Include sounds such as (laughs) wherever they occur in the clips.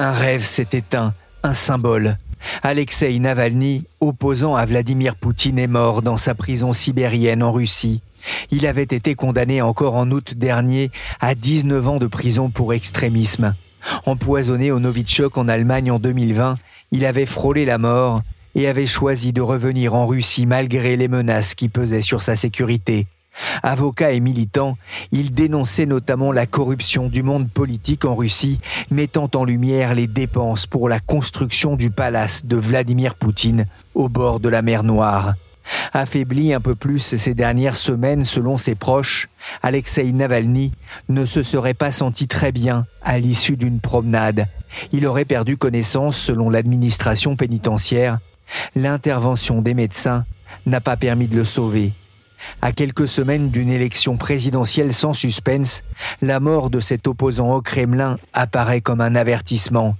Un rêve s'est éteint, un symbole. Alexei Navalny, opposant à Vladimir Poutine, est mort dans sa prison sibérienne en Russie. Il avait été condamné encore en août dernier à 19 ans de prison pour extrémisme. Empoisonné au Novichok en Allemagne en 2020, il avait frôlé la mort et avait choisi de revenir en Russie malgré les menaces qui pesaient sur sa sécurité. Avocat et militant, il dénonçait notamment la corruption du monde politique en Russie, mettant en lumière les dépenses pour la construction du palace de Vladimir Poutine au bord de la mer Noire. Affaibli un peu plus ces dernières semaines selon ses proches, Alexei Navalny ne se serait pas senti très bien à l'issue d'une promenade. Il aurait perdu connaissance selon l'administration pénitentiaire. L'intervention des médecins n'a pas permis de le sauver. À quelques semaines d'une élection présidentielle sans suspense, la mort de cet opposant au Kremlin apparaît comme un avertissement.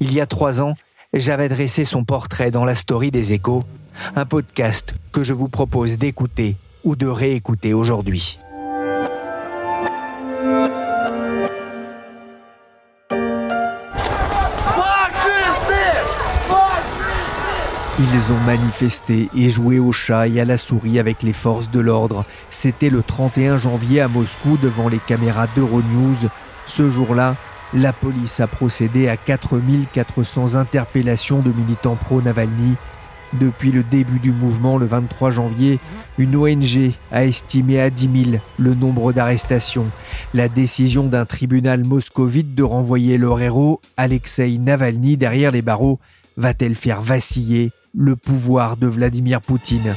Il y a trois ans, j'avais dressé son portrait dans la story des échos, un podcast que je vous propose d'écouter ou de réécouter aujourd'hui. Ils ont manifesté et joué au chat et à la souris avec les forces de l'ordre. C'était le 31 janvier à Moscou devant les caméras d'Euronews. Ce jour-là, la police a procédé à 4400 interpellations de militants pro-Navalny. Depuis le début du mouvement le 23 janvier, une ONG a estimé à 10 000 le nombre d'arrestations. La décision d'un tribunal moscovite de renvoyer leur héros, Alexei Navalny, derrière les barreaux, va-t-elle faire vaciller le pouvoir de Vladimir Poutine.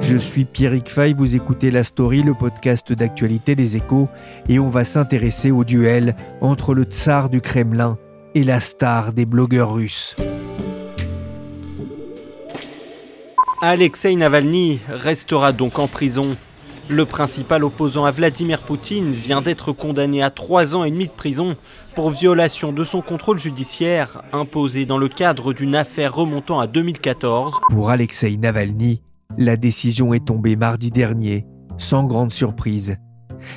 Je suis Pierrick Fay, vous écoutez La Story, le podcast d'actualité des échos, et on va s'intéresser au duel entre le tsar du Kremlin et la star des blogueurs russes. Alexei Navalny restera donc en prison le principal opposant à Vladimir Poutine vient d'être condamné à trois ans et demi de prison pour violation de son contrôle judiciaire imposé dans le cadre d'une affaire remontant à 2014. Pour Alexei Navalny, la décision est tombée mardi dernier, sans grande surprise.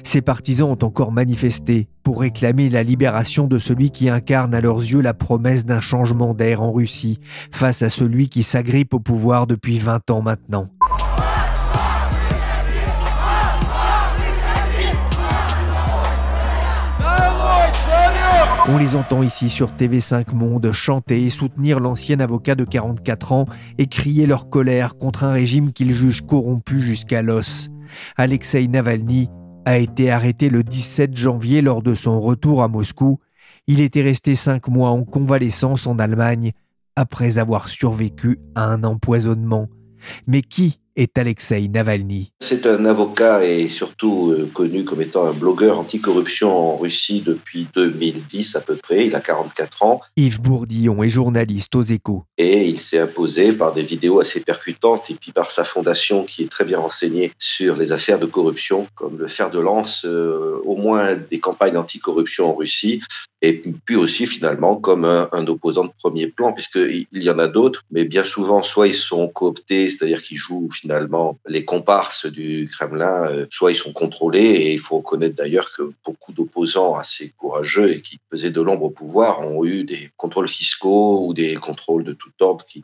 Ses partisans ont encore manifesté pour réclamer la libération de celui qui incarne à leurs yeux la promesse d'un changement d'air en Russie face à celui qui s'agrippe au pouvoir depuis 20 ans maintenant. On les entend ici sur TV5 Monde chanter et soutenir l'ancien avocat de 44 ans et crier leur colère contre un régime qu'ils jugent corrompu jusqu'à l'os. Alexei Navalny a été arrêté le 17 janvier lors de son retour à Moscou. Il était resté cinq mois en convalescence en Allemagne après avoir survécu à un empoisonnement. Mais qui est Alexei Navalny. C'est un avocat et surtout euh, connu comme étant un blogueur anticorruption en Russie depuis 2010 à peu près. Il a 44 ans. Yves Bourdillon est journaliste aux échos. Et il s'est imposé par des vidéos assez percutantes et puis par sa fondation qui est très bien renseignée sur les affaires de corruption, comme le fer de lance euh, au moins des campagnes anticorruption en Russie et puis aussi finalement comme un, un opposant de premier plan, puisqu'il y en a d'autres, mais bien souvent, soit ils sont cooptés, c'est-à-dire qu'ils jouent finalement les comparses du Kremlin, euh, soit ils sont contrôlés, et il faut reconnaître d'ailleurs que beaucoup d'opposants assez courageux et qui faisaient de l'ombre au pouvoir ont eu des contrôles fiscaux ou des contrôles de tout ordre qui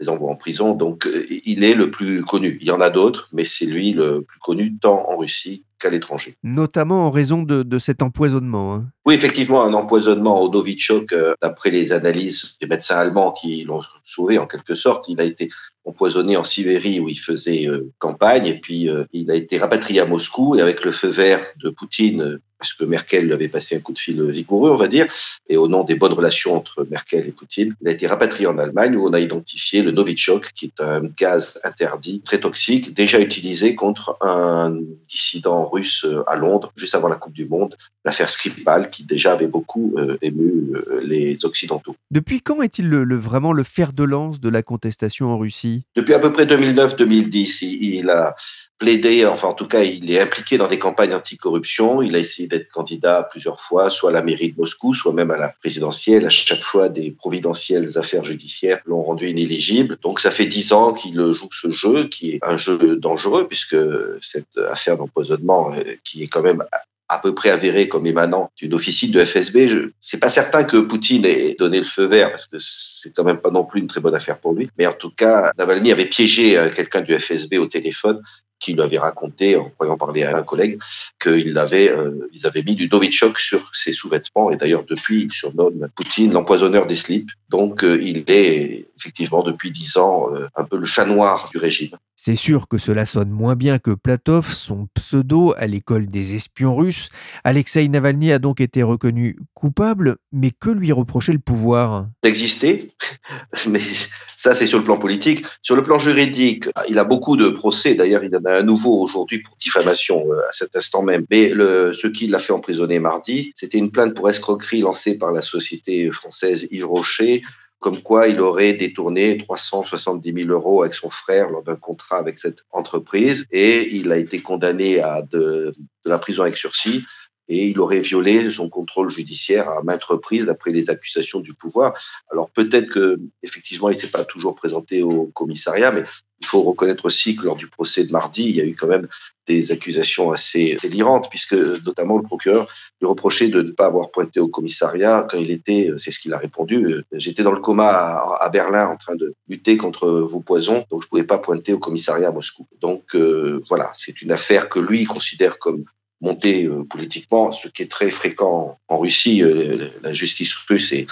les envoient en prison. Donc euh, il est le plus connu. Il y en a d'autres, mais c'est lui le plus connu tant en Russie qu'à l'étranger. Notamment en raison de, cet empoisonnement. Hein. Oui, effectivement, un empoisonnement au Novichok, euh, d'après les analyses des médecins allemands qui l'ont sauvé en quelque sorte. Il a été empoisonné en Sibérie où il faisait euh, campagne et puis euh, il a été rapatrié à Moscou et avec le feu vert de Poutine parce que Merkel lui avait passé un coup de fil vigoureux, on va dire, et au nom des bonnes relations entre Merkel et Poutine, il a été rapatrié en Allemagne où on a identifié le Novichok, qui est un gaz interdit, très toxique, déjà utilisé contre un dissident russe à Londres, juste avant la Coupe du Monde, l'affaire Skripal, qui déjà avait beaucoup euh, ému euh, les Occidentaux. Depuis quand est-il le, vraiment le fer de lance de la contestation en Russie? Depuis à peu près 2009-2010, il a plaidé, enfin en tout cas, il est impliqué dans des campagnes anticorruption. Il a essayé d'être candidat plusieurs fois, soit à la mairie de Moscou, soit même à la présidentielle. À chaque fois, des providentielles affaires judiciaires l'ont rendu inéligible. Donc ça fait dix ans qu'il joue ce jeu, qui est un jeu dangereux, puisque cette affaire d'empoisonnement, euh, qui est quand même à peu près avéré comme émanant d'une officine de FSB. Je c'est pas certain que Poutine ait donné le feu vert parce que c'est quand même pas non plus une très bonne affaire pour lui. Mais en tout cas, Navalny avait piégé euh, quelqu'un du FSB au téléphone qui lui avait raconté, en croyant parler à un collègue, qu'ils avait, euh, ils avaient mis du Novichok sur ses sous-vêtements. Et d'ailleurs, depuis, il surnomme Poutine l'empoisonneur des slips. Donc, euh, il est effectivement, depuis dix ans, euh, un peu le chat noir du régime. C'est sûr que cela sonne moins bien que Platov, son pseudo à l'école des espions russes. Alexei Navalny a donc été reconnu coupable, mais que lui reprochait le pouvoir? D'exister, (laughs) mais ça, c'est sur le plan politique. Sur le plan juridique, il a beaucoup de procès. D'ailleurs, il en a un nouveau aujourd'hui pour diffamation euh, à cet instant même. Mais ce qui l'a fait emprisonner mardi, c'était une plainte pour escroquerie lancée par la société française Yves Rocher comme quoi il aurait détourné 370 000 euros avec son frère lors d'un contrat avec cette entreprise et il a été condamné à de, la prison avec sursis et il aurait violé son contrôle judiciaire à maintes reprises d'après les accusations du pouvoir. Alors peut-être que effectivement il s'est pas toujours présenté au commissariat, mais il faut reconnaître aussi que lors du procès de mardi, il y a eu quand même des accusations assez délirantes, puisque notamment le procureur lui reprochait de ne pas avoir pointé au commissariat quand il était, c'est ce qu'il a répondu, j'étais dans le coma à, Berlin en train de lutter contre vos poisons, donc je pouvais pas pointer au commissariat à Moscou. Donc euh, voilà, c'est une affaire que lui considère comme monter euh, politiquement, ce qui est très fréquent en Russie. Euh, la justice russe est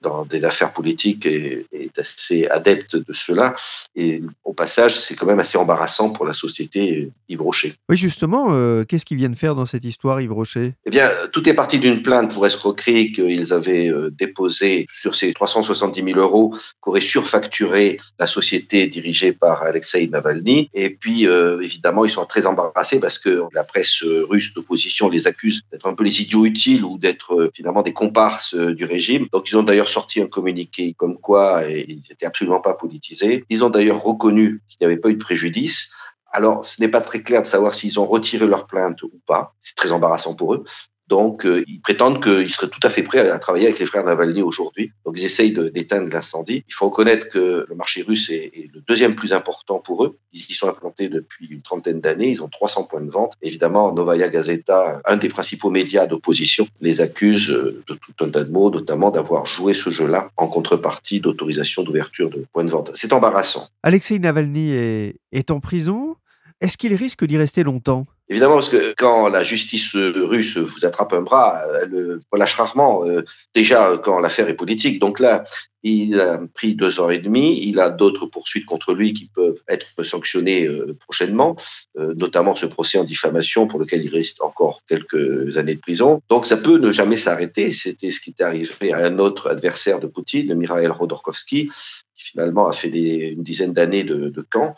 dans des affaires politiques est, est, assez adepte de cela. Et au passage, c'est quand même assez embarrassant pour la société Yves Rocher. Oui, justement, euh, qu'est-ce qu'ils viennent faire dans cette histoire, Yves Rocher? Eh bien, tout est parti d'une plainte pour escroquerie qu'ils avaient euh, déposée sur ces 370 000 euros qu'aurait surfacturé la société dirigée par Alexei Navalny. Et puis, euh, évidemment, ils sont très embarrassés parce que la presse russe d'opposition les accuse d'être un peu les idiots utiles ou d'être euh, finalement des comparses euh, du régime. Donc, ils ont d'ailleurs sorti un communiqué comme quoi ils n'étaient absolument pas politisés. Ils ont d'ailleurs reconnu qu'il n'y avait pas eu de préjudice. Alors, ce n'est pas très clair de savoir s'ils ont retiré leur plainte ou pas. C'est très embarrassant pour eux. Donc, euh, ils prétendent qu'ils seraient tout à fait prêts à, travailler avec les frères Navalny aujourd'hui. Donc, ils essayent d'éteindre l'incendie. Il faut reconnaître que le marché russe est, le deuxième plus important pour eux. Ils y sont implantés depuis une trentaine d'années. Ils ont 300 points de vente. Évidemment, Novaya Gazeta, un des principaux médias d'opposition, les accuse euh, de tout un tas de mots, notamment d'avoir joué ce jeu-là en contrepartie d'autorisation d'ouverture de points de vente. C'est embarrassant. Alexei Navalny est en prison. Est-ce qu'il risque d'y rester longtemps? Évidemment, parce que quand la justice russe vous attrape un bras, elle relâche rarement. Euh, déjà, quand l'affaire est politique. Donc là, il a pris deux ans et demi. Il a d'autres poursuites contre lui qui peuvent être sanctionnées euh, prochainement, euh, notamment ce procès en diffamation pour lequel il reste encore quelques années de prison. Donc ça peut ne jamais s'arrêter. C'était ce qui est arrivé à un autre adversaire de Poutine, Mikhail Rodorkovsky, qui finalement a fait une dizaine d'années de camp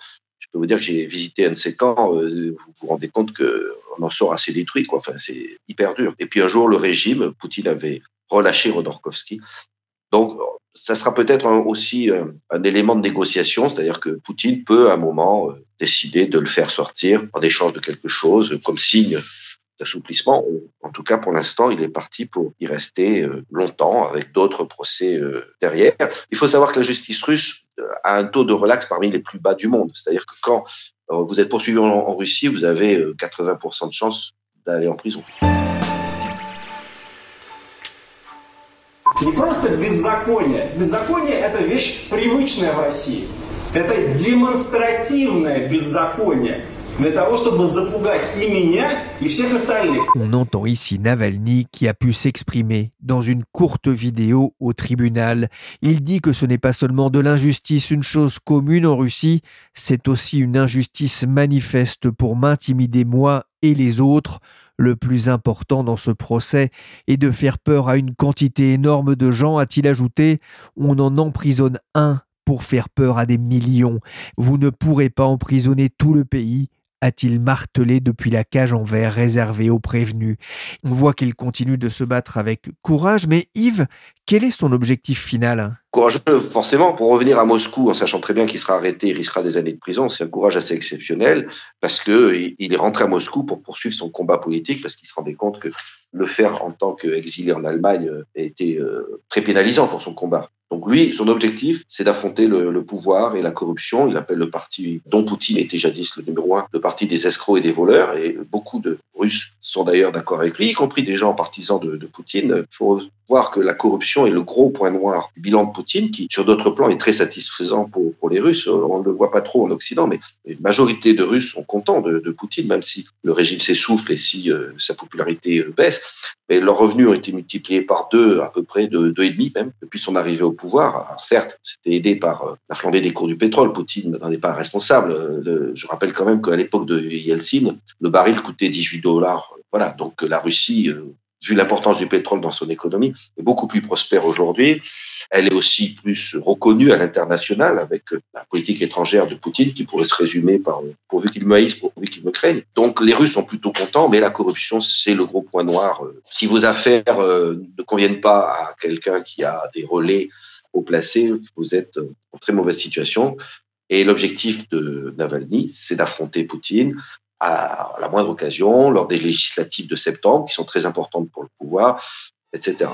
peux vous dire que j'ai visité un de ces camps, euh, vous vous rendez compte qu'on en sort assez détruit, quoi. Enfin, c'est hyper dur. Et puis un jour, le régime, Poutine avait relâché Rodorkovsky. Donc, ça sera peut-être aussi euh, un élément de négociation, c'est-à-dire que Poutine peut à un moment euh, décider de le faire sortir en échange de quelque chose, comme signe d'assouplissement. En tout cas, pour l'instant, il est parti pour y rester longtemps avec d'autres procès derrière. Il faut savoir que la justice russe a un taux de relax parmi les plus bas du monde. C'est-à-dire que quand euh, vous êtes poursuivi en, en Russie, vous avez 80% euh, de chances d'aller en prison. Не просто беззаконие. Беззаконие – это вещь привычная в России. Это демонстративное беззаконие. On entend ici Navalny qui a pu s'exprimer dans une courte vidéo au tribunal. Il dit que ce n'est pas seulement de l'injustice une chose commune en Russie, c'est aussi une injustice manifeste pour m'intimider moi et les autres. Le plus important dans ce procès est de faire peur à une quantité énorme de gens, a-t-il ajouté. On en emprisonne un pour faire peur à des millions. Vous ne pourrez pas emprisonner tout le pays, a-t-il martelé depuis la cage en verre réservée aux prévenus? On voit qu'il continue de se battre avec courage, mais Yves, quel est son objectif final? Courageux, forcément, pour revenir à Moscou en sachant très bien qu'il sera arrêté, il risquera des années de prison. C'est un courage assez exceptionnel parce qu'il est rentré à Moscou pour poursuivre son combat politique parce qu'il se rendait compte que le faire en tant qu'exilé en Allemagne était euh, très pénalisant pour son combat. Donc lui, son objectif, c'est d'affronter le, pouvoir et la corruption. Il appelle le parti dont Poutine était jadis le numéro un, le parti des escrocs et des voleurs. Et beaucoup de Russes sont d'ailleurs d'accord avec lui, y compris des gens partisans de, Poutine. Voir que la corruption est le gros point noir du bilan de Poutine, qui sur d'autres plans est très satisfaisant pour, pour les Russes. On ne le voit pas trop en Occident, mais une majorité de Russes sont contents de, de Poutine, même si le régime s'essouffle et si euh, sa popularité euh, baisse. Mais leurs revenus ont été multipliés par deux, à peu près de deux et demi même, depuis son arrivée au pouvoir. Alors certes, c'était aidé par euh, la flambée des cours du pétrole. Poutine n'en est pas responsable. je rappelle quand même qu'à l'époque de Yeltsin, le baril coûtait 18 dollars. Voilà, donc la Russie vu l'importance du pétrole dans son économie, est beaucoup plus prospère aujourd'hui. Elle est aussi plus reconnue à l'international avec la politique étrangère de Poutine qui pourrait se résumer par pourvu qu'il me haïsse, pourvu qu'il me craigne. Donc les Russes sont plutôt contents, mais la corruption, c'est le gros point noir. Si vos affaires euh, ne conviennent pas à quelqu'un qui a des relais au placé, vous êtes en très mauvaise situation. Et l'objectif de Navalny, c'est d'affronter Poutine à la moindre occasion, lors des législatives de septembre, qui sont très importantes pour le pouvoir, etc.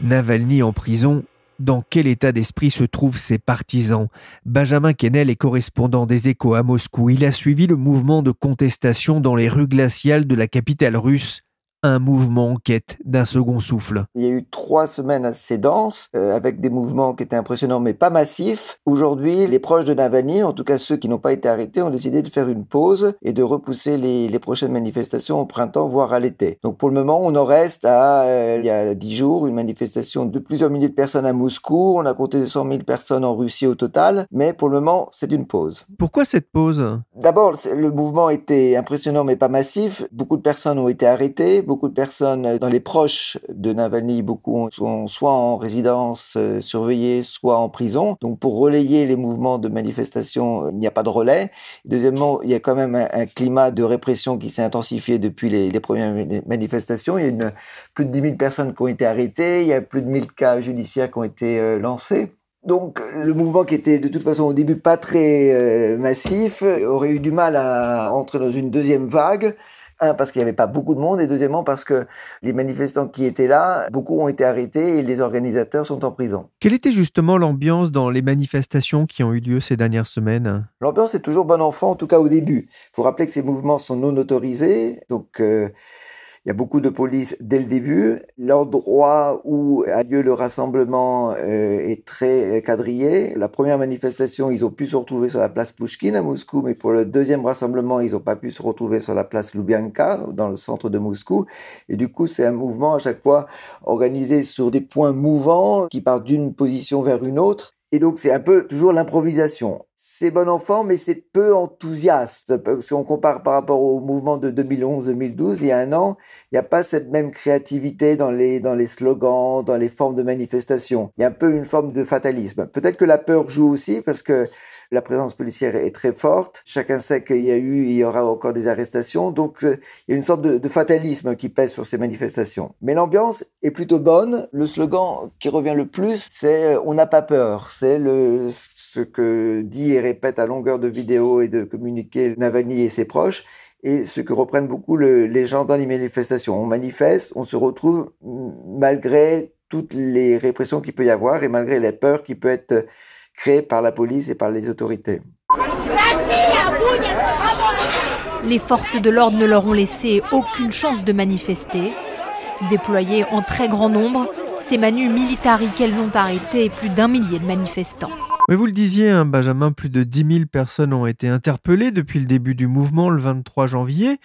Navalny en prison, dans quel état d'esprit se trouvent ses partisans? Benjamin Kennel est correspondant des échos à Moscou. Il a suivi le mouvement de contestation dans les rues glaciales de la capitale russe un mouvement en quête d'un second souffle. Il y a eu trois semaines assez denses, euh, avec des mouvements qui étaient impressionnants mais pas massifs. Aujourd'hui, les proches de Navalny, en tout cas ceux qui n'ont pas été arrêtés, ont décidé de faire une pause et de repousser les, les prochaines manifestations au printemps, voire à l'été. Donc pour le moment, on en reste à, euh, il y a dix jours, une manifestation de plusieurs milliers de personnes à Moscou. On a compté 100 000 personnes en Russie au total, mais pour le moment, c'est une pause. Pourquoi cette pause? D'abord, le mouvement était impressionnant mais pas massif. Beaucoup de personnes ont été arrêtées beaucoup de personnes euh, dans les proches de Navalny, beaucoup sont soit en résidence euh, surveillée, soit en prison. Donc pour relayer les mouvements de manifestation, euh, il n'y a pas de relais. Deuxièmement, il y a quand même un, climat de répression qui s'est intensifié depuis les, premières manifestations. Il y a plus de 10 000 personnes qui ont été arrêtées, il y a plus de 1000 cas judiciaires qui ont été lancés. Donc le mouvement qui était de toute façon au début pas très massif aurait eu du mal à entrer dans une deuxième vague. Un, parce qu'il n'y avait pas beaucoup de monde, et deuxièmement, parce que les manifestants qui étaient là, beaucoup ont été arrêtés et les organisateurs sont en prison. Quelle était justement l'ambiance dans les manifestations qui ont eu lieu ces dernières semaines? L'ambiance est toujours bon enfant, en tout cas au début. Il faut rappeler que ces mouvements sont non autorisés, donc euh, il y a beaucoup de police dès le début. L'endroit où a lieu le rassemblement euh, est très quadrillé. La première manifestation, ils ont pu se retrouver sur la place Pushkin à Moscou, mais pour le deuxième rassemblement, ils n'ont pas pu se retrouver sur la place Lubyanka, dans le centre de Moscou. Et du coup, c'est un mouvement à chaque fois organisé sur des points mouvants qui partent d'une position vers une autre. Et donc, c'est un peu toujours l'improvisation c'est bon enfant, mais c'est peu enthousiaste. Si on compare par rapport au mouvement de 2011-2012, il y a un an, il n'y a pas cette même créativité dans les, dans les slogans, dans les formes de manifestation. Il y a un peu une forme de fatalisme. Peut-être que la peur joue aussi parce que la présence policière est très forte. Chacun sait qu'il y a eu, il y aura encore des arrestations. Donc, euh, il y a une sorte de, fatalisme qui pèse sur ces manifestations. Mais l'ambiance est plutôt bonne. Le slogan qui revient le plus, c'est euh, on n'a pas peur. C'est le, ce que dit et répète à longueur de vidéos et de communiqués Navalny et ses proches et ce que reprennent beaucoup les gens dans les manifestations. On manifeste, on se retrouve malgré toutes les répressions qu'il peut y avoir et malgré les peurs qui peuvent être créées par la police et par les autorités. Les forces de l'ordre ne leur ont laissé aucune chance de manifester. Déployées en très grand nombre, ces manus militari qu'elles ont arrêté plus d'un millier de manifestants. Oui, vous le disiez, hein, Benjamin, plus de 10 000 personnes ont été interpellées depuis le début du mouvement le 23 janvier.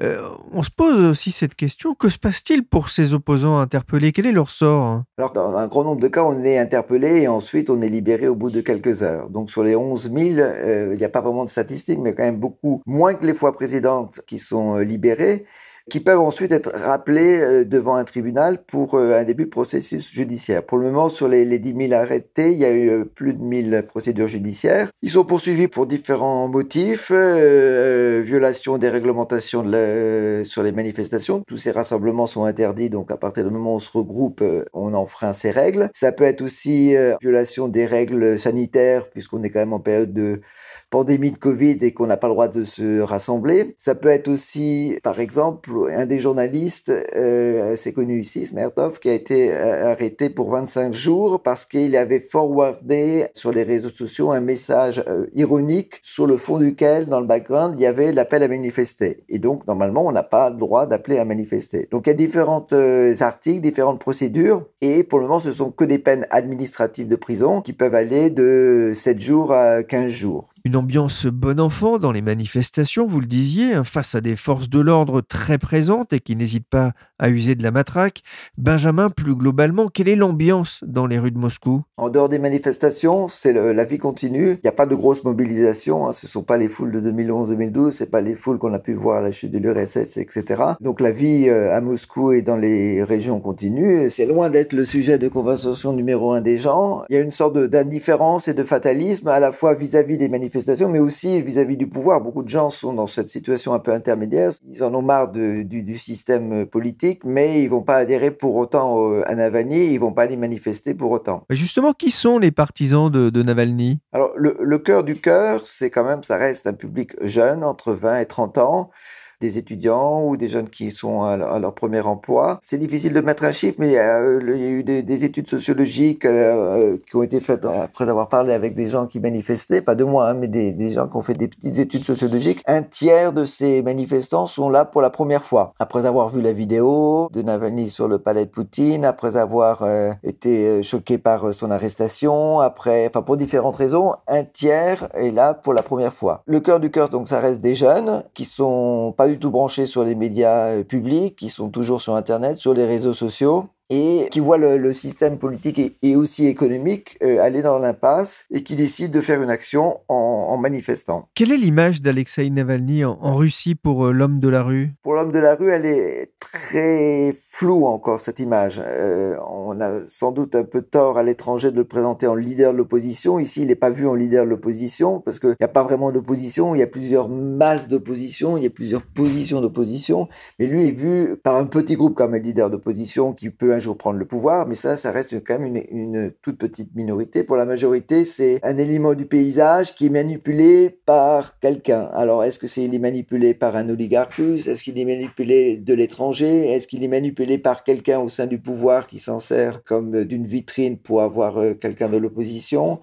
Euh, on se pose aussi cette question, que se passe-t-il pour ces opposants interpellés? Quel est leur sort hein? Alors, dans un grand nombre de cas, on est interpellé et ensuite on est libéré au bout de quelques heures. Donc, sur les 11 000, euh, il n'y a pas vraiment de statistiques, mais quand même beaucoup moins que les fois précédentes qui sont euh, libérés qui peuvent ensuite être rappelés euh, devant un tribunal pour euh, un début de processus judiciaire. Pour le moment, sur les, les 10 000 arrêtés, il y a eu euh, plus de 1000 procédures judiciaires. Ils sont poursuivis pour différents motifs, violation des réglementations sur les manifestations. Tous ces rassemblements sont interdits, donc à partir du moment où on se regroupe, on enfreint ces règles. Ça peut être aussi violation des règles sanitaires, puisqu'on est quand même en période de pandémie de Covid et qu'on n'a pas le droit de se rassembler. Ça peut être aussi, par exemple, un des journalistes euh, assez connu ici, Smertov, qui a été euh, arrêté pour 25 jours parce qu'il avait forwardé sur les réseaux sociaux un message euh, ironique sur le fond duquel, dans le background, il y avait l'appel à manifester. Et donc, normalement, on n'a pas le droit d'appeler à manifester. Donc, il y a différents euh, articles, différentes procédures. Et pour le moment, ce sont que des peines administratives de prison qui peuvent aller de 7 jours à 15 jours. Une ambiance bon enfant dans les manifestations, vous le disiez, hein, face à des forces de l'ordre très présentes et qui n'hésitent pas à user de la matraque. Benjamin, plus globalement, quelle est l'ambiance dans les rues de Moscou? En dehors des manifestations, c'est la vie continue. Il n'y a pas de grosse mobilisation. Hein. Ce ne sont pas les foules de 2011-2012, c'est pas les foules qu'on a pu voir à la chute de l'URSS, etc. Donc la vie euh, à Moscou et dans les régions continue. C'est loin d'être le sujet de conversation numéro un des gens. Il y a une sorte d'indifférence et de fatalisme à la fois vis-à-vis des manifestations, mais aussi vis-à-vis du pouvoir. Beaucoup de gens sont dans cette situation un peu intermédiaire. Ils en ont marre du, du système politique mais ils vont pas adhérer pour autant à Navalny, ils vont pas aller manifester pour autant. Mais justement, qui sont les partisans de, Navalny? Alors, le, le cœur du cœur, c'est quand même, ça reste un public jeune, entre 20 et 30 ans, des étudiants ou des jeunes qui sont à, leur premier emploi. C'est difficile de mettre un chiffre, mais il y a, euh, eu des, études sociologiques euh, qui ont été faites après avoir parlé avec des gens qui manifestaient, pas de moi, hein, mais des, gens qui ont fait des petites études sociologiques. Un tiers de ces manifestants sont là pour la première fois, après avoir vu la vidéo de Navalny sur le palais de Poutine, après avoir euh, été choqué par son arrestation, après, enfin pour différentes raisons, un tiers est là pour la première fois. Le cœur du cœur, donc ça reste des jeunes qui sont pas tout branchés sur les médias euh, publics, qui sont toujours sur Internet, sur les réseaux sociaux et qui voit le, système politique et, aussi économique euh, aller dans l'impasse et qui décide de faire une action en, manifestant. Quelle est l'image d'Alexei Navalny en, Russie pour euh, l'homme de la rue? Pour l'homme de la rue, elle est très floue encore, cette image. Euh, on a sans doute un peu tort à l'étranger de le présenter en leader de l'opposition. Ici, il n'est pas vu en leader de l'opposition parce qu'il n'y a pas vraiment d'opposition. Il y a plusieurs masses d'opposition, il y a plusieurs positions d'opposition. Mais lui est vu par un petit groupe comme un leader d'opposition qui peut jour prendre le pouvoir, mais ça, ça reste quand même une, toute petite minorité. Pour la majorité, c'est un élément du paysage qui est manipulé par quelqu'un. Alors, est-ce que c'est est manipulé par un oligarque Est-ce qu'il est manipulé de l'étranger? Est-ce qu'il est manipulé par quelqu'un au sein du pouvoir qui s'en sert comme d'une vitrine pour avoir euh, quelqu'un de l'opposition?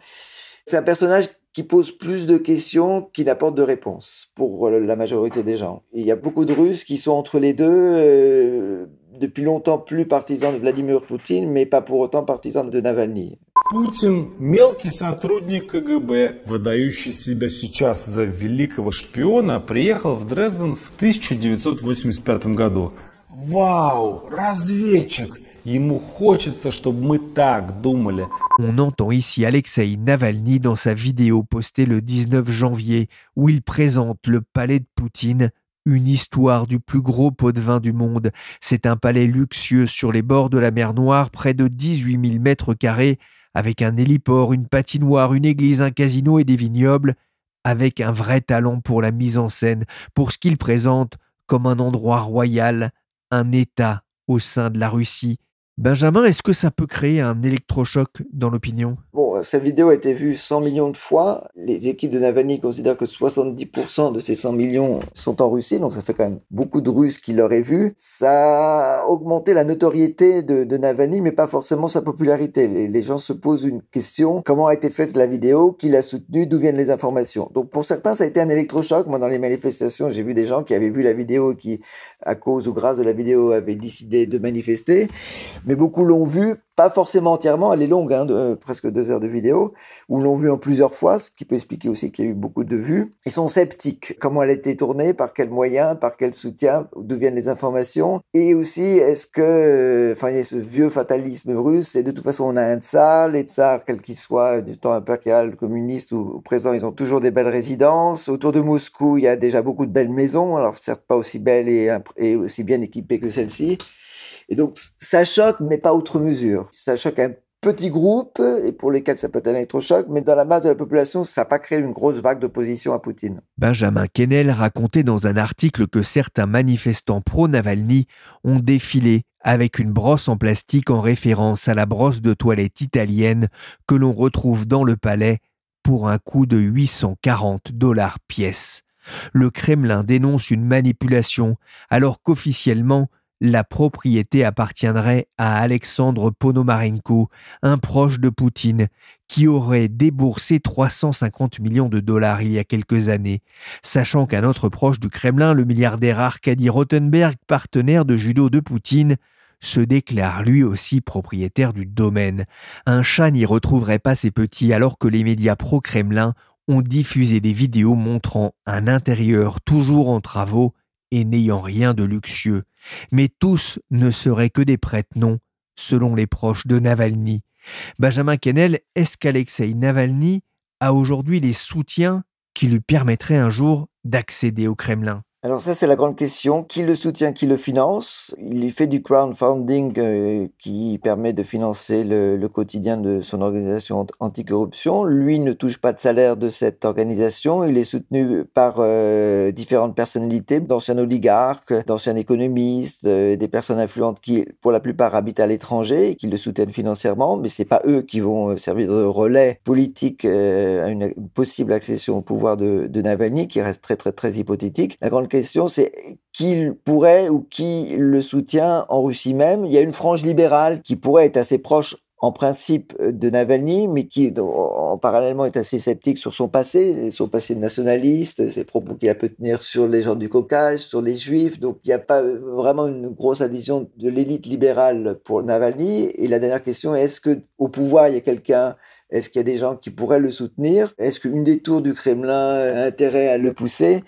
C'est un personnage qui pose plus de questions qu'il n'apporte de réponses pour euh, la majorité des gens. il y a beaucoup de Russes qui sont entre les deux. Euh, depuis longtemps plus partisan de Vladimir Poutine, mais pas pour autant partisan de Navalny. Путин – мелкий сотрудник КГБ, выдающий себя сейчас за великого шпиона, приехал в Дрезден в 1985 году. Вау, разведчик! Ему хочется, чтобы мы так думали. On entend ici Alexei Navalny dans sa vidéo postée le 19 janvier où il présente le palais de Poutine une histoire du plus gros pot de vin du monde. C'est un palais luxueux sur les bords de la mer Noire, près de 18 000 mètres carrés, avec un héliport, une patinoire, une église, un casino et des vignobles, avec un vrai talent pour la mise en scène, pour ce qu'il présente comme un endroit royal, un État au sein de la Russie, Benjamin, est-ce que ça peut créer un électrochoc dans l'opinion? Bon, cette vidéo a été vue 100 millions de fois. Les équipes de Navalny considèrent que 70% de ces 100 millions sont en Russie, donc ça fait quand même beaucoup de Russes qui l'auraient vu. Ça a augmenté la notoriété de, de Navalny, mais pas forcément sa popularité. Les, les, gens se posent une question comment a été faite la vidéo, qui l'a soutenue, d'où viennent les informations? Donc pour certains, ça a été un électrochoc. Moi, dans les manifestations, j'ai vu des gens qui avaient vu la vidéo, qui, à cause ou grâce de la vidéo, avaient décidé de manifester mais beaucoup l'ont vu pas forcément entièrement, elle est longue, hein, de, euh, presque deux heures de vidéo, où l'on vu en plusieurs fois, ce qui peut expliquer aussi qu'il y a eu beaucoup de vues. Ils sont sceptiques. Comment elle a été tournée, par quels moyens, par quel soutien, d'où viennent les informations, et aussi est-ce que, euh, enfin, il y a ce vieux fatalisme russe, et de toute façon on a un tsar, les tsars, quels qu'ils soient, du temps impérial, communiste ou présent, ils ont toujours des belles résidences. Autour de Moscou, il y a déjà beaucoup de belles maisons, alors certes pas aussi belles et, et aussi bien équipées que celle-ci. Et donc, ça choque, mais pas outre mesure. Ça choque un petit groupe, et pour lesquels ça peut être un électrochoc, mais dans la masse de la population, ça n'a pas créé une grosse vague d'opposition à Poutine. Benjamin Kennel racontait dans un article que certains manifestants pro-Navalny ont défilé avec une brosse en plastique en référence à la brosse de toilette italienne que l'on retrouve dans le palais pour un coût de 840 dollars pièce. Le Kremlin dénonce une manipulation alors qu'officiellement la propriété appartiendrait à Alexandre Ponomarenko, un proche de Poutine, qui aurait déboursé 350 millions de dollars il y a quelques années, sachant qu'un autre proche du Kremlin, le milliardaire Arkady Rothenberg, partenaire de judo de Poutine, se déclare lui aussi propriétaire du domaine. Un chat n'y retrouverait pas ses petits alors que les médias pro-Kremlin ont diffusé des vidéos montrant un intérieur toujours en travaux et n'ayant rien de luxueux, mais tous ne seraient que des prête-noms, selon les proches de Navalny. Benjamin Kennel, est-ce qu'Alexei Navalny a aujourd'hui les soutiens qui lui permettraient un jour d'accéder au Kremlin? Alors ça, c'est la grande question. Qui le soutient, qui le finance? Il fait du crowdfunding euh, qui permet de financer le, quotidien de son organisation anticorruption. Lui ne touche pas de salaire de cette organisation. Il est soutenu par euh, différentes personnalités, d'anciens oligarques, d'anciens économistes, euh, des personnes influentes qui, pour la plupart, habitent à l'étranger et qui le soutiennent financièrement. Mais c'est pas eux qui vont servir de relais politique à une possible accession au pouvoir de, de Navalny, qui reste très très très hypothétique. La grande question, c'est qui pourrait ou qui le soutient en Russie même. Il y a une frange libérale qui pourrait être assez proche en principe de Navalny, mais qui en, parallèlement est assez sceptique sur son passé, son passé nationaliste, ses propos qu'il a pu tenir sur les gens du Caucase, sur les Juifs. Donc il n'y a pas vraiment une grosse adhésion de l'élite libérale pour Navalny. Et la dernière question est est-ce que au pouvoir il y a quelqu'un? Est-ce qu'il y a des gens qui pourraient le soutenir? Est-ce qu'une des tours du Kremlin a intérêt à le pousser?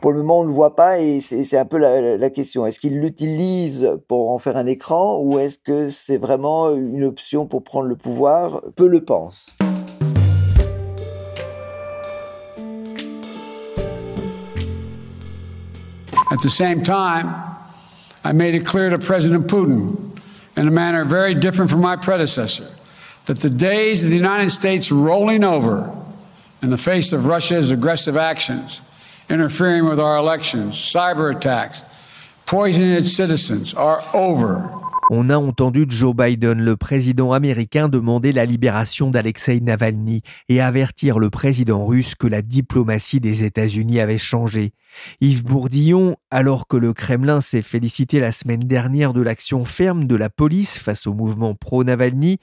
Pour le moment, on ne le voit pas et c'est un peu la, question. Est-ce qu'il l'utilise pour en faire un écran ou est-ce que c'est vraiment une option pour prendre le pouvoir? Peu le pense. At the same time, I made it clear to President Putin, in a manner very different from my predecessor, that the days of the United States rolling over in the face of Russia's aggressive actions interfering with our elections, cyber attacks, poisoning its citizens are over. On a entendu Joe Biden, le président américain, demander la libération d'Alexei Navalny et avertir le président russe que la diplomatie des États-Unis avait changé. Yves Bourdillon, alors que le Kremlin s'est félicité la semaine dernière de l'action ferme de la police face au mouvement pro-Navalny,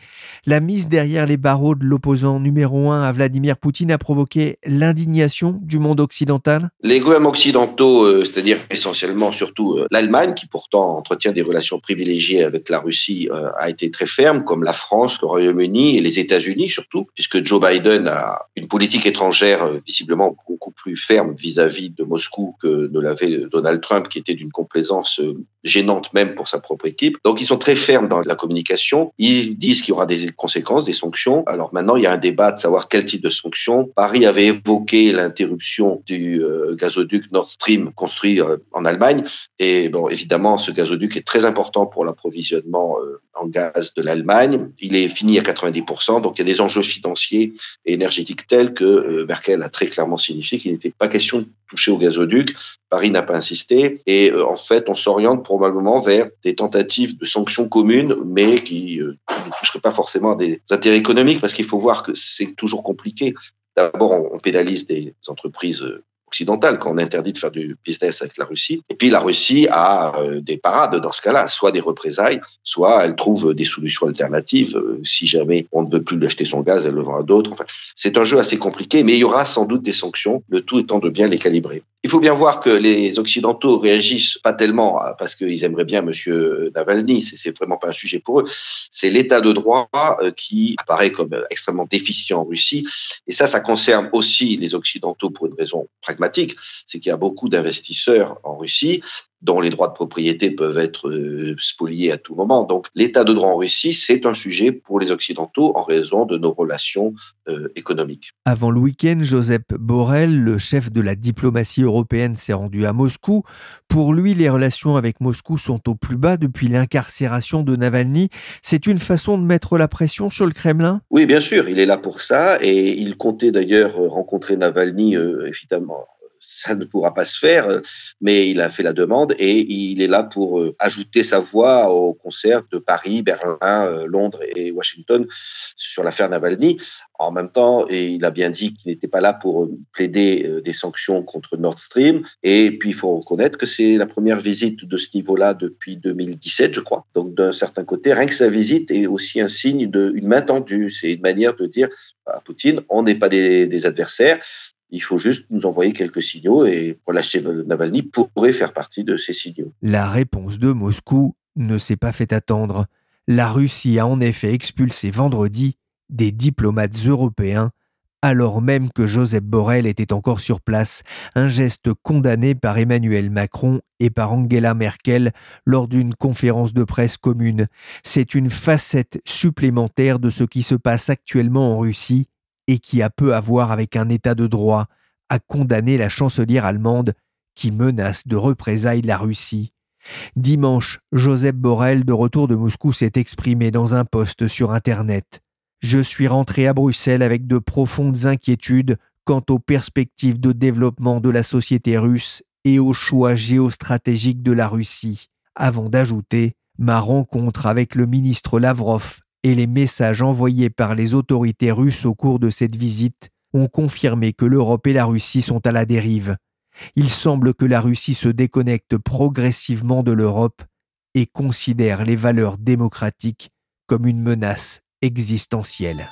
la mise derrière les barreaux de l'opposant numéro un à Vladimir Poutine a provoqué l'indignation du monde occidental Les gouvernements occidentaux, euh, c'est-à-dire essentiellement surtout euh, l'Allemagne, qui pourtant entretient des relations privilégiées avec la Russie, euh, a été très ferme, comme la France, le Royaume-Uni et les États-Unis surtout, puisque Joe Biden a une politique étrangère visiblement beaucoup plus ferme vis à -vis de Moscou que ne l'avait Donald Trump, qui était d'une complaisance euh, gênante même pour sa propre équipe. Donc ils sont très fermes dans la communication. Ils disent qu'il y aura des conséquences, des sanctions. Alors maintenant, il y a un débat de savoir quel type de sanctions. Paris avait évoqué l'interruption du euh, gazoduc Nord Stream construit euh, en Allemagne. Et bon, évidemment, ce gazoduc est très important pour l'approvisionnement en gaz de l'Allemagne. Il est fini à 90%, donc il y a des enjeux financiers et énergétiques tels que Merkel a très clairement signifié qu'il n'était pas question de toucher au gazoduc. Paris n'a pas insisté. Et en fait, on s'oriente probablement vers des tentatives de sanctions communes, mais qui euh, ne toucheraient pas forcément à des intérêts économiques, parce qu'il faut voir que c'est toujours compliqué. D'abord, on pénalise des entreprises euh, occidentales quand on interdit de faire du business avec la Russie. Et puis la Russie a euh, des parades dans ce cas-là, soit des représailles, soit elle trouve des solutions alternatives. si jamais on ne veut plus lui acheter son gaz, elle le vend à d'autres. Enfin, c'est un jeu assez compliqué, mais il y aura sans doute des sanctions, le tout étant de bien les calibrer. Il faut bien voir que les Occidentaux réagissent pas tellement parce qu'ils aimeraient bien Monsieur Navalny, c'est vraiment pas un sujet pour eux. C'est l'état de droit euh, qui apparaît comme euh, extrêmement déficient en Russie. Et ça, ça concerne aussi les Occidentaux pour une raison pragmatique, c'est qu'il y a beaucoup d'investisseurs en Russie dont les droits de propriété peuvent être euh, spoliés à tout moment. Donc l'état de droit en Russie, c'est un sujet pour les Occidentaux en raison de nos relations euh, économiques. Avant le week-end, Joseph Borrell, le chef de la diplomatie européenne, s'est rendu à Moscou. Pour lui, les relations avec Moscou sont au plus bas depuis l'incarcération de Navalny. C'est une façon de mettre la pression sur le Kremlin? Oui, bien sûr, il est là pour ça et il comptait d'ailleurs rencontrer Navalny, euh, évidemment ça ne pourra pas se faire, euh, mais il a fait la demande et il est là pour euh, ajouter sa voix au concert de Paris, Berlin, euh, Londres et Washington sur l'affaire Navalny. En même temps, et il a bien dit qu'il n'était pas là pour plaider des sanctions contre Nord Stream. Et puis, il faut reconnaître que c'est la première visite de ce niveau-là depuis 2017, je crois. Donc, d'un certain côté, rien que sa visite est aussi un signe d'une main tendue. C'est une manière de dire à Poutine, on n'est pas des, des adversaires. Il faut juste nous envoyer quelques signaux et relâcher Navalny pourrait faire partie de ces signaux. La réponse de Moscou ne s'est pas fait attendre. La Russie a en effet expulsé vendredi des diplomates européens alors même que Joseph Borrell était encore sur place, un geste condamné par Emmanuel Macron et par Angela Merkel lors d'une conférence de presse commune. C'est une facette supplémentaire de ce qui se passe actuellement en Russie et qui a peu à voir avec un état de droit, a condamné la chancelière allemande qui menace de représailles la Russie. Dimanche, Joseph Borrell, de retour de Moscou, s'est exprimé dans un post sur Internet. Je suis rentré à Bruxelles avec de profondes inquiétudes quant aux perspectives de développement de la société russe et aux choix géostratégiques de la Russie, avant d'ajouter Ma rencontre avec le ministre Lavrov et les messages envoyés par les autorités russes au cours de cette visite ont confirmé que l'Europe et la Russie sont à la dérive. Il semble que la Russie se déconnecte progressivement de l'Europe et considère les valeurs démocratiques comme une menace existentielle.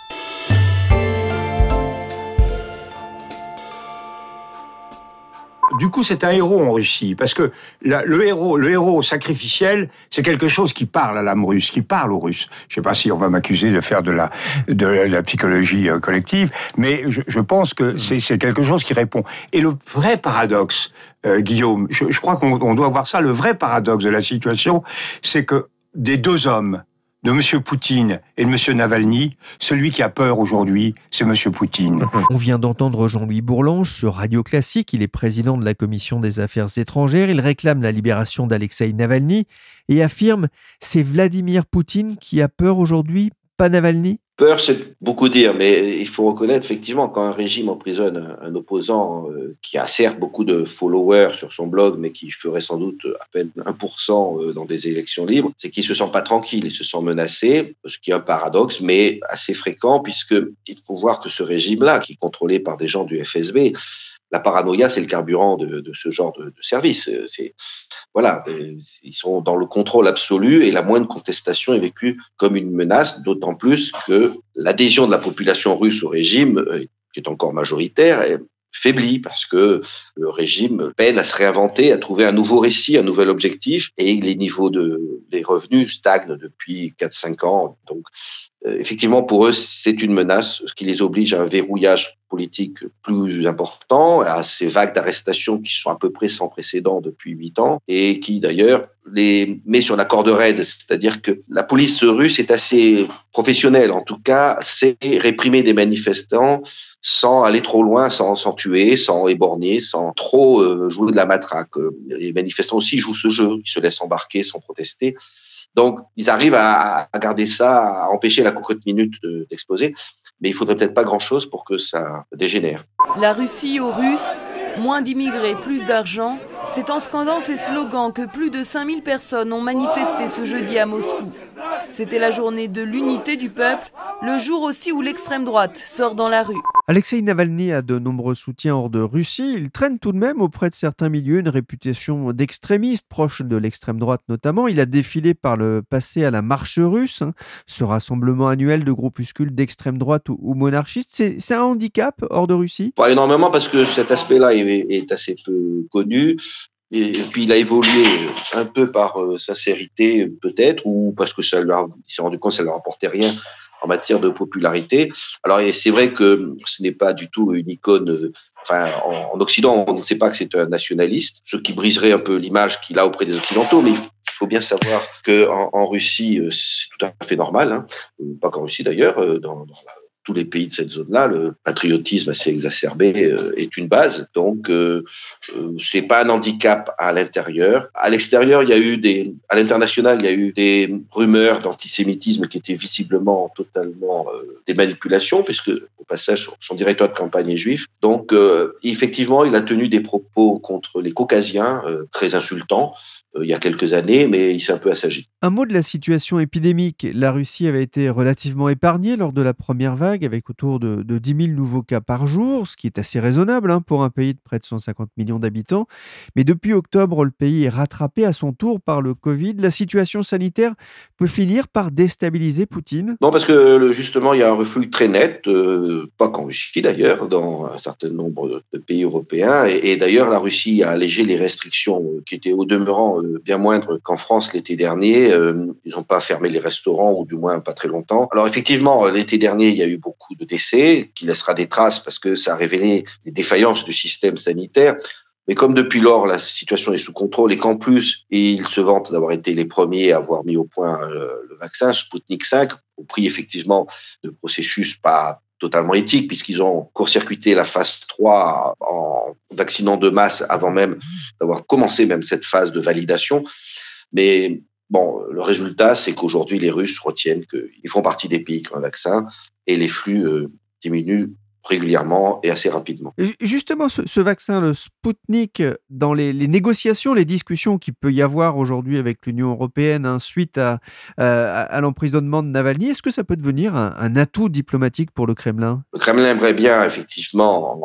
Du coup, c'est un héros en Russie, parce que le héros, le héros sacrificiel, c'est quelque chose qui parle à l'âme russe, qui parle aux Russes. Je sais pas si on va m'accuser de faire de la de la psychologie euh, collective, mais je, pense que c'est quelque chose qui répond. Et le vrai paradoxe, euh, Guillaume, je, je crois qu'on doit voir ça. Le vrai paradoxe de la situation, c'est que des deux hommes de M. Poutine et de M. Navalny, celui qui a peur aujourd'hui, c'est M. Poutine. On vient d'entendre Jean-Louis Bourlange sur Radio Classique. Il est président de la Commission des Affaires étrangères. Il réclame la libération d'Alexei Navalny et affirme c'est Vladimir Poutine qui a peur aujourd'hui, pas Navalny Peur, c'est beaucoup dire, mais il faut reconnaître effectivement quand un régime emprisonne un, opposant euh, qui a certes beaucoup de followers sur son blog, mais qui ferait sans doute à peine 1% euh, dans des élections libres, c'est qu'il se sent pas tranquille, il se sent menacé, ce qui est un paradoxe, mais assez fréquent puisque il faut voir que ce régime-là, qui est contrôlé par des gens du FSB, la paranoïa, c'est le carburant de, ce genre de, service. C'est voilà, ils sont dans le contrôle absolu et la moindre contestation est vécue comme une menace, d'autant plus que l'adhésion de la population russe au régime, euh, qui est encore majoritaire, est faiblie parce que le régime peine à se réinventer, à trouver un nouveau récit, un nouvel objectif, et les niveaux de les revenus stagnent depuis 4-5 ans. Donc, euh, effectivement, pour eux, c'est une menace, ce qui les oblige à un verrouillage politique plus important, à ces vagues d'arrestations qui sont à peu près sans précédent depuis huit ans et qui d'ailleurs les met sur la corde raide. C'est-à-dire que la police russe est assez professionnelle, en tout cas, c'est réprimer des manifestants sans aller trop loin, sans, tuer, sans éborgner, sans trop euh, jouer de la matraque. Les manifestants aussi jouent ce jeu, ils se laissent embarquer sans protester. Donc, ils arrivent à, garder ça, à empêcher la cocotte minute d'exploser. mais il faudrait peut-être pas grand-chose pour que ça dégénère. La Russie aux Russes, moins d'immigrés, plus d'argent, c'est en scandant ces slogans que plus de 5000 personnes ont manifesté ce jeudi à Moscou. C'était la journée de l'unité du peuple, le jour aussi où l'extrême droite sort dans la rue. Alexei Navalny a de nombreux soutiens hors de Russie. Il traîne tout de même auprès de certains milieux une réputation d'extrémiste, proche de l'extrême droite notamment. Il a défilé par le passé à la marche russe, hein, ce rassemblement annuel de groupuscules d'extrême droite ou, monarchistes. C'est un handicap hors de Russie? Pas énormément parce que cet aspect-là est, assez peu connu. Et, puis il a évolué un peu par euh, sincérité peut-être, ou parce que ça leur, il s'est rendu compte que ça ne leur apportait rien en matière de popularité. Alors c'est vrai que ce n'est pas du tout une icône. Enfin, en, Occident, on ne sait pas que c'est un nationaliste, ce qui briserait un peu l'image qu'il a auprès des Occidentaux. Mais il faut bien savoir que en, Russie, euh, c'est tout à fait normal, hein, pas qu'en Russie d'ailleurs, euh, dans la tous les pays de cette zone-là, le patriotisme assez exacerbé euh, est une base. Donc, euh, euh, c'est pas un handicap à l'intérieur. À l'extérieur, il y a eu des, à l'international, il y a eu des rumeurs d'antisémitisme qui étaient visiblement totalement des manipulations, puisque au passage, son directeur de campagne est juif. Donc, effectivement, il a tenu des propos contre les Caucasiens très insultants. Euh, il y a quelques années, mais il s'est un peu assagi. Un mot de la situation épidémique. La Russie avait été relativement épargnée lors de la première vague, avec autour de, 10 000 nouveaux cas par jour, ce qui est assez raisonnable hein, pour un pays de près de 150 millions d'habitants. Mais depuis octobre, le pays est rattrapé à son tour par le Covid. La situation sanitaire peut finir par déstabiliser Poutine Non, parce que justement, il y a un reflux très net, euh, pas qu'en Russie d'ailleurs, dans un certain nombre de pays européens. Et, et d'ailleurs, la Russie a allégé les restrictions qui étaient au demeurant euh, bien moindre qu'en France l'été dernier. Euh, ils n'ont pas fermé les restaurants, ou du moins pas très longtemps. Alors effectivement, l'été dernier, il y a eu beaucoup de décès, qui laissera des traces parce que ça a révélé les défaillances du système sanitaire. Mais comme depuis lors, la situation est sous contrôle et qu'en plus, ils se vantent d'avoir été les premiers à avoir mis au point euh, le, vaccin Sputnik 5, au prix effectivement de processus pas totalement éthique puisqu'ils ont court-circuité la phase 3 en vaccinant de masse avant même d'avoir commencé même cette phase de validation. Mais bon, le résultat, c'est qu'aujourd'hui, les Russes retiennent qu'ils font partie des pays qui ont un vaccin et les flux euh, diminuent régulièrement et assez rapidement. Justement, ce, vaccin, le Sputnik, dans les, négociations, les discussions qu'il peut y avoir aujourd'hui avec l'Union européenne hein, suite à, à, l'emprisonnement de Navalny, est-ce que ça peut devenir un, atout diplomatique pour le Kremlin? Le Kremlin aimerait bien, effectivement,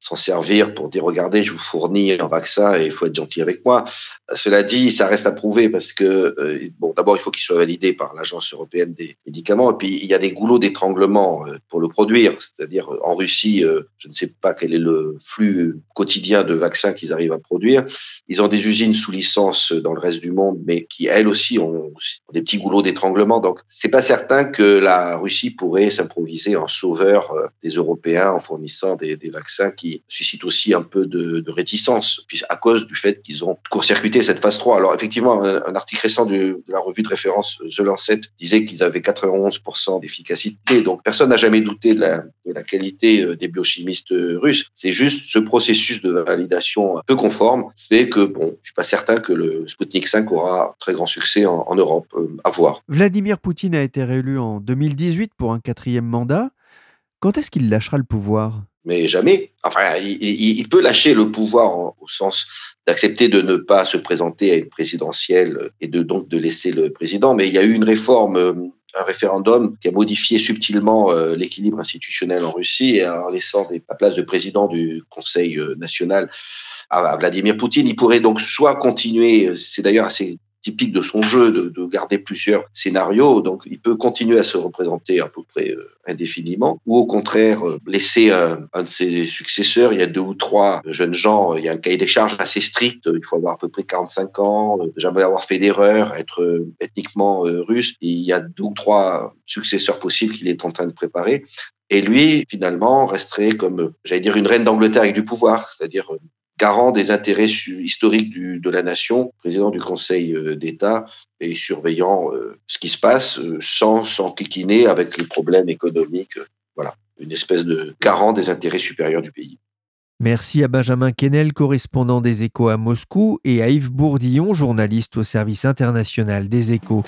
s'en servir pour dire regardez, je vous fournis un vaccin et il faut être gentil avec moi. Cela dit, ça reste à prouver parce que euh, bon, d'abord il faut qu'il soit validé par l'agence européenne des médicaments et puis il y a des goulots d'étranglement euh, pour le produire. C'est-à-dire en Russie, euh, je ne sais pas quel est le flux quotidien de vaccins qu'ils arrivent à produire. Ils ont des usines sous licence dans le reste du monde, mais qui elles aussi ont, des petits goulots d'étranglement. Donc c'est pas certain que la Russie pourrait s'improviser en sauveur des Européens en fournissant des, des vaccins qui suscite aussi un peu de, réticence, à cause du fait qu'ils ont court-circuité cette phase 3. Alors effectivement, un, article récent de, la revue de référence The Lancet disait qu'ils avaient 91% d'efficacité, donc personne n'a jamais douté de la, de la, qualité euh, des biochimistes russes. C'est juste ce processus de validation peu conforme fait que, bon, je suis pas certain que le Sputnik 5 aura très grand succès en, Europe. Euh, à voir. Vladimir Poutine a été réélu en 2018 pour un quatrième mandat. Quand est-ce qu'il lâchera le pouvoir? Mais jamais. Enfin, il, peut lâcher le pouvoir au sens d'accepter de ne pas se présenter à une présidentielle et donc de laisser le président. Mais il y a eu une réforme, euh, un référendum qui a modifié subtilement euh, l'équilibre institutionnel en Russie en laissant la place de président du Conseil euh, national à Vladimir Poutine. Il pourrait donc soit continuer, c'est d'ailleurs assez typique de son jeu de, de, garder plusieurs scénarios. Donc, il peut continuer à se représenter à peu près euh, indéfiniment, ou au contraire euh, laisser un, un, de ses successeurs. Il y a deux ou trois jeunes gens. Il y a un cahier des charges assez strict. Il faut avoir à peu près 45 ans, euh, jamais avoir fait d'erreur, être ethniquement russe. il y a deux ou trois successeurs possibles qu'il est en train de préparer. Et lui, finalement, resterait comme, j'allais dire, une reine d'Angleterre avec du pouvoir, c'est-à-dire garant des intérêts historiques de la nation, président du Conseil euh, d'État et surveillant euh, ce qui se passe euh, sans s'enquiquiner avec les problèmes économiques. Voilà, une espèce de garant des intérêts supérieurs du pays. Merci à Benjamin Kennel, correspondant des Échos à Moscou, et à Yves Bourdillon, journaliste au service international des Échos.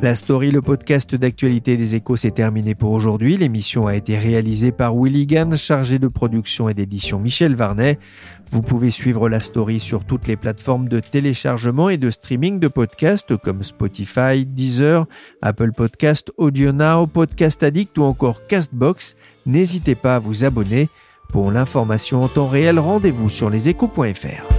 La story, le podcast d'actualité des échos, s'est terminé pour aujourd'hui. L'émission a été réalisée par Willy Gann, chargé de production et d'édition Michel Varnet. Vous pouvez suivre la story sur toutes les plateformes de téléchargement et de streaming de podcasts comme Spotify, Deezer, Apple Podcast, AudioNow, Podcast Addict ou encore Castbox. N'hésitez pas à vous abonner. Pour l'information en temps réel, rendez-vous sur leséchos.fr.